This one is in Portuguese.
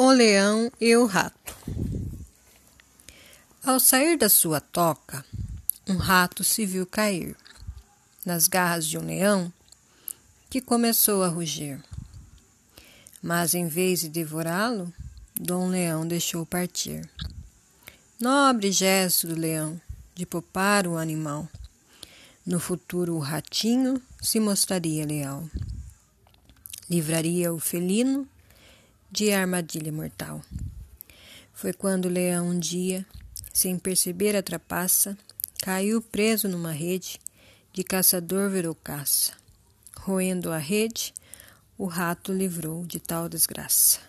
O leão e o rato. Ao sair da sua toca, um rato se viu cair nas garras de um leão que começou a rugir. Mas em vez de devorá-lo, Dom Leão deixou partir. Nobre gesto do leão de poupar o animal. No futuro, o ratinho se mostraria leal. Livraria o felino de armadilha mortal. Foi quando leão um dia, sem perceber a trapaça, caiu preso numa rede, de caçador virou caça. Roendo a rede, o rato livrou de tal desgraça.